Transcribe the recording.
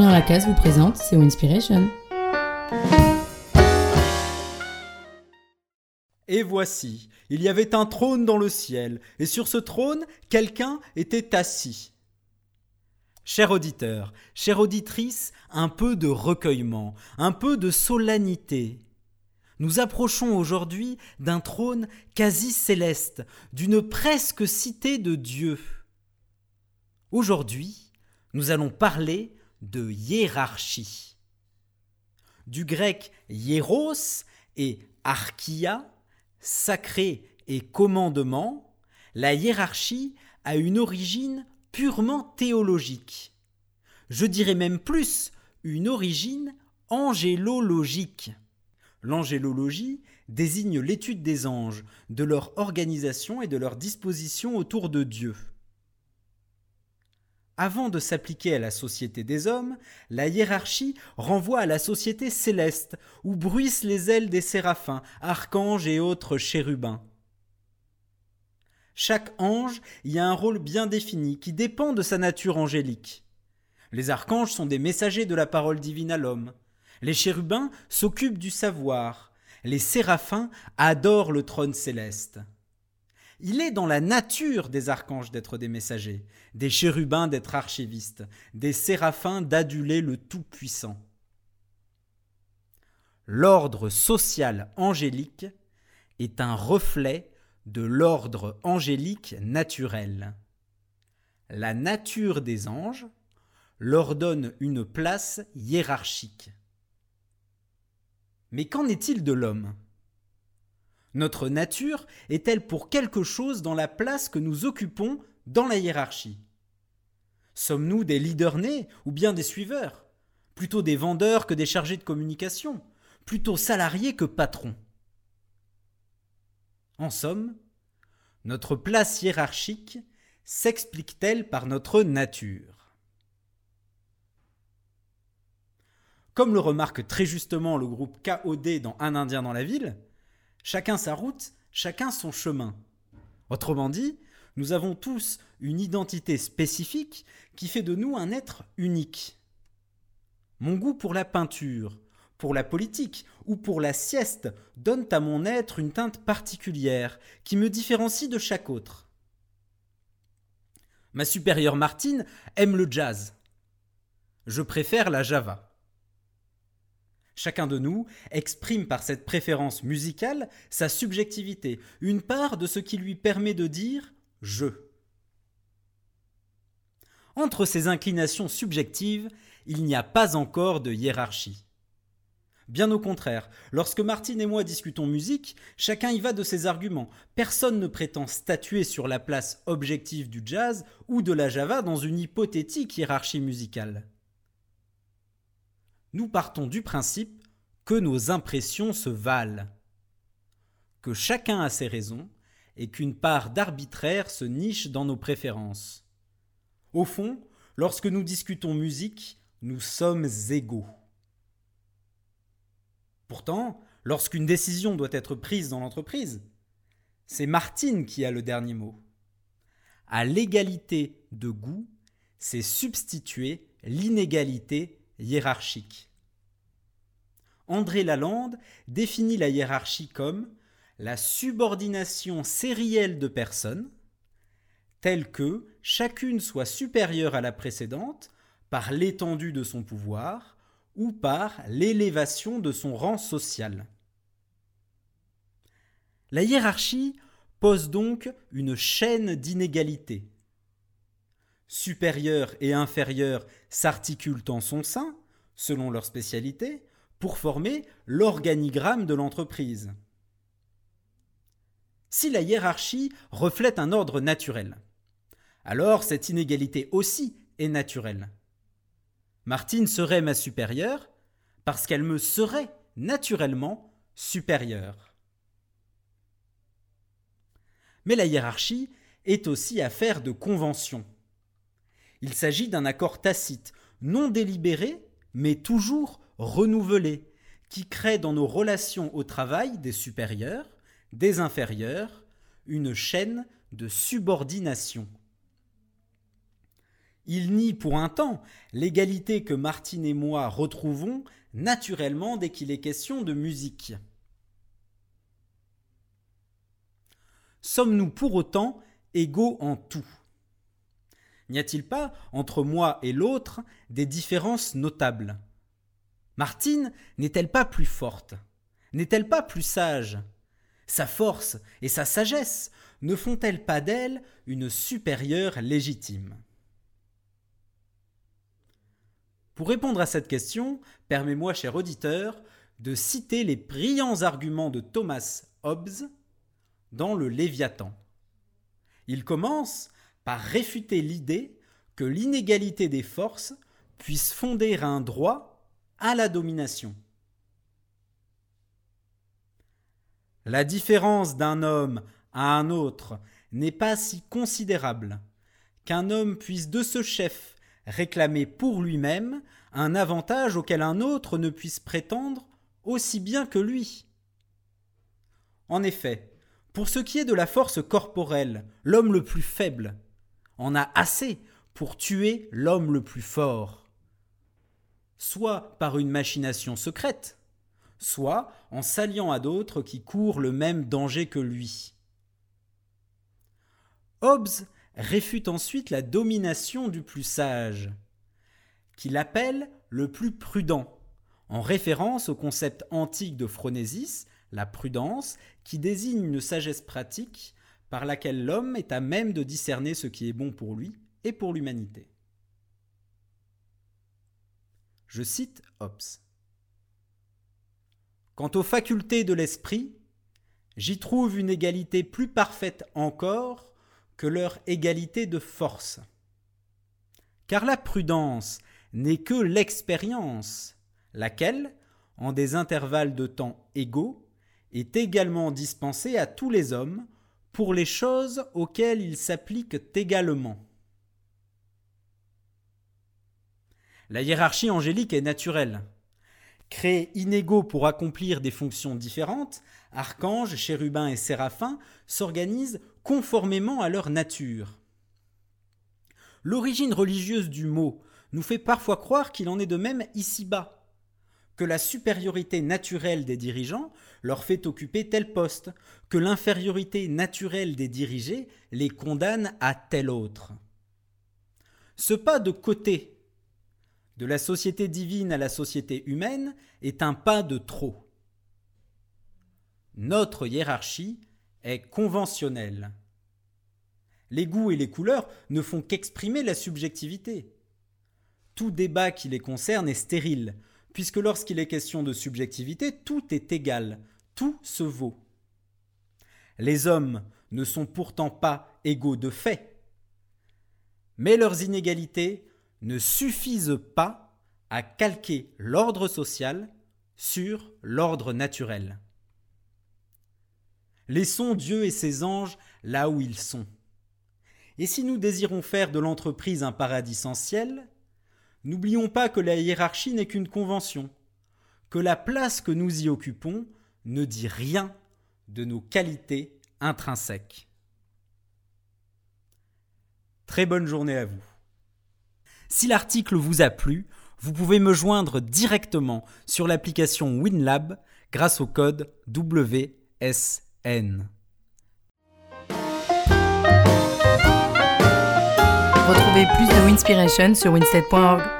Florian Lacasse vous présente SEO Inspiration. Et voici, il y avait un trône dans le ciel, et sur ce trône, quelqu'un était assis. Cher auditeur, chère auditrice, un peu de recueillement, un peu de solennité. Nous approchons aujourd'hui d'un trône quasi céleste, d'une presque cité de Dieu. Aujourd'hui, nous allons parler de hiérarchie. Du grec hieros et archia, sacré et commandement, la hiérarchie a une origine purement théologique. Je dirais même plus, une origine angélologique. L'angélologie désigne l'étude des anges, de leur organisation et de leur disposition autour de Dieu. Avant de s'appliquer à la société des hommes, la hiérarchie renvoie à la société céleste, où bruissent les ailes des séraphins, archanges et autres chérubins. Chaque ange y a un rôle bien défini qui dépend de sa nature angélique. Les archanges sont des messagers de la parole divine à l'homme. Les chérubins s'occupent du savoir. Les séraphins adorent le trône céleste. Il est dans la nature des archanges d'être des messagers, des chérubins d'être archivistes, des séraphins d'aduler le Tout-Puissant. L'ordre social angélique est un reflet de l'ordre angélique naturel. La nature des anges leur donne une place hiérarchique. Mais qu'en est-il de l'homme? Notre nature est-elle pour quelque chose dans la place que nous occupons dans la hiérarchie? Sommes-nous des leaders nés ou bien des suiveurs? Plutôt des vendeurs que des chargés de communication? Plutôt salariés que patrons? En somme, notre place hiérarchique s'explique-t-elle par notre nature? Comme le remarque très justement le groupe KOD dans Un Indien dans la ville, Chacun sa route, chacun son chemin. Autrement dit, nous avons tous une identité spécifique qui fait de nous un être unique. Mon goût pour la peinture, pour la politique ou pour la sieste donne à mon être une teinte particulière qui me différencie de chaque autre. Ma supérieure Martine aime le jazz. Je préfère la java. Chacun de nous exprime par cette préférence musicale sa subjectivité, une part de ce qui lui permet de dire je. Entre ces inclinations subjectives, il n'y a pas encore de hiérarchie. Bien au contraire, lorsque Martine et moi discutons musique, chacun y va de ses arguments. Personne ne prétend statuer sur la place objective du jazz ou de la java dans une hypothétique hiérarchie musicale nous partons du principe que nos impressions se valent, que chacun a ses raisons et qu'une part d'arbitraire se niche dans nos préférences. Au fond, lorsque nous discutons musique, nous sommes égaux. Pourtant, lorsqu'une décision doit être prise dans l'entreprise, c'est Martine qui a le dernier mot. À l'égalité de goût, c'est substituer l'inégalité hiérarchique. André Lalande définit la hiérarchie comme la subordination sérielle de personnes, telle que chacune soit supérieure à la précédente par l'étendue de son pouvoir ou par l'élévation de son rang social. La hiérarchie pose donc une chaîne d'inégalités supérieurs et inférieurs s'articulent en son sein, selon leur spécialité, pour former l'organigramme de l'entreprise. Si la hiérarchie reflète un ordre naturel, alors cette inégalité aussi est naturelle. Martine serait ma supérieure parce qu'elle me serait naturellement supérieure. Mais la hiérarchie est aussi affaire de convention. Il s'agit d'un accord tacite, non délibéré, mais toujours renouvelé, qui crée dans nos relations au travail des supérieurs, des inférieurs, une chaîne de subordination. Il nie pour un temps l'égalité que Martine et moi retrouvons naturellement dès qu'il est question de musique. Sommes-nous pour autant égaux en tout? N'y a-t-il pas, entre moi et l'autre, des différences notables? Martine n'est-elle pas plus forte? N'est-elle pas plus sage? Sa force et sa sagesse ne font-elles pas d'elle une supérieure légitime? Pour répondre à cette question, permets-moi, cher auditeur, de citer les brillants arguments de Thomas Hobbes dans le Léviathan. Il commence réfuter l'idée que l'inégalité des forces puisse fonder un droit à la domination. La différence d'un homme à un autre n'est pas si considérable qu'un homme puisse de ce chef réclamer pour lui-même un avantage auquel un autre ne puisse prétendre aussi bien que lui. En effet, pour ce qui est de la force corporelle, l'homme le plus faible en a assez pour tuer l'homme le plus fort, soit par une machination secrète, soit en s'alliant à d'autres qui courent le même danger que lui. Hobbes réfute ensuite la domination du plus sage, qu'il appelle le plus prudent, en référence au concept antique de Phronésis, la prudence, qui désigne une sagesse pratique par laquelle l'homme est à même de discerner ce qui est bon pour lui et pour l'humanité. Je cite Hobbes. Quant aux facultés de l'esprit, j'y trouve une égalité plus parfaite encore que leur égalité de force. Car la prudence n'est que l'expérience, laquelle, en des intervalles de temps égaux, est également dispensée à tous les hommes pour les choses auxquelles ils s'appliquent également. La hiérarchie angélique est naturelle. Créés inégaux pour accomplir des fonctions différentes, archanges, chérubins et séraphins s'organisent conformément à leur nature. L'origine religieuse du mot nous fait parfois croire qu'il en est de même ici-bas la supériorité naturelle des dirigeants leur fait occuper tel poste, que l'infériorité naturelle des dirigés les condamne à tel autre. Ce pas de côté de la société divine à la société humaine est un pas de trop. Notre hiérarchie est conventionnelle. Les goûts et les couleurs ne font qu'exprimer la subjectivité. Tout débat qui les concerne est stérile, puisque lorsqu'il est question de subjectivité, tout est égal, tout se vaut. Les hommes ne sont pourtant pas égaux de fait, mais leurs inégalités ne suffisent pas à calquer l'ordre social sur l'ordre naturel. Laissons Dieu et ses anges là où ils sont. Et si nous désirons faire de l'entreprise un paradis sans ciel, N'oublions pas que la hiérarchie n'est qu'une convention, que la place que nous y occupons ne dit rien de nos qualités intrinsèques. Très bonne journée à vous. Si l'article vous a plu, vous pouvez me joindre directement sur l'application WinLab grâce au code WSN. Plus de Winspiration sur winstead.org.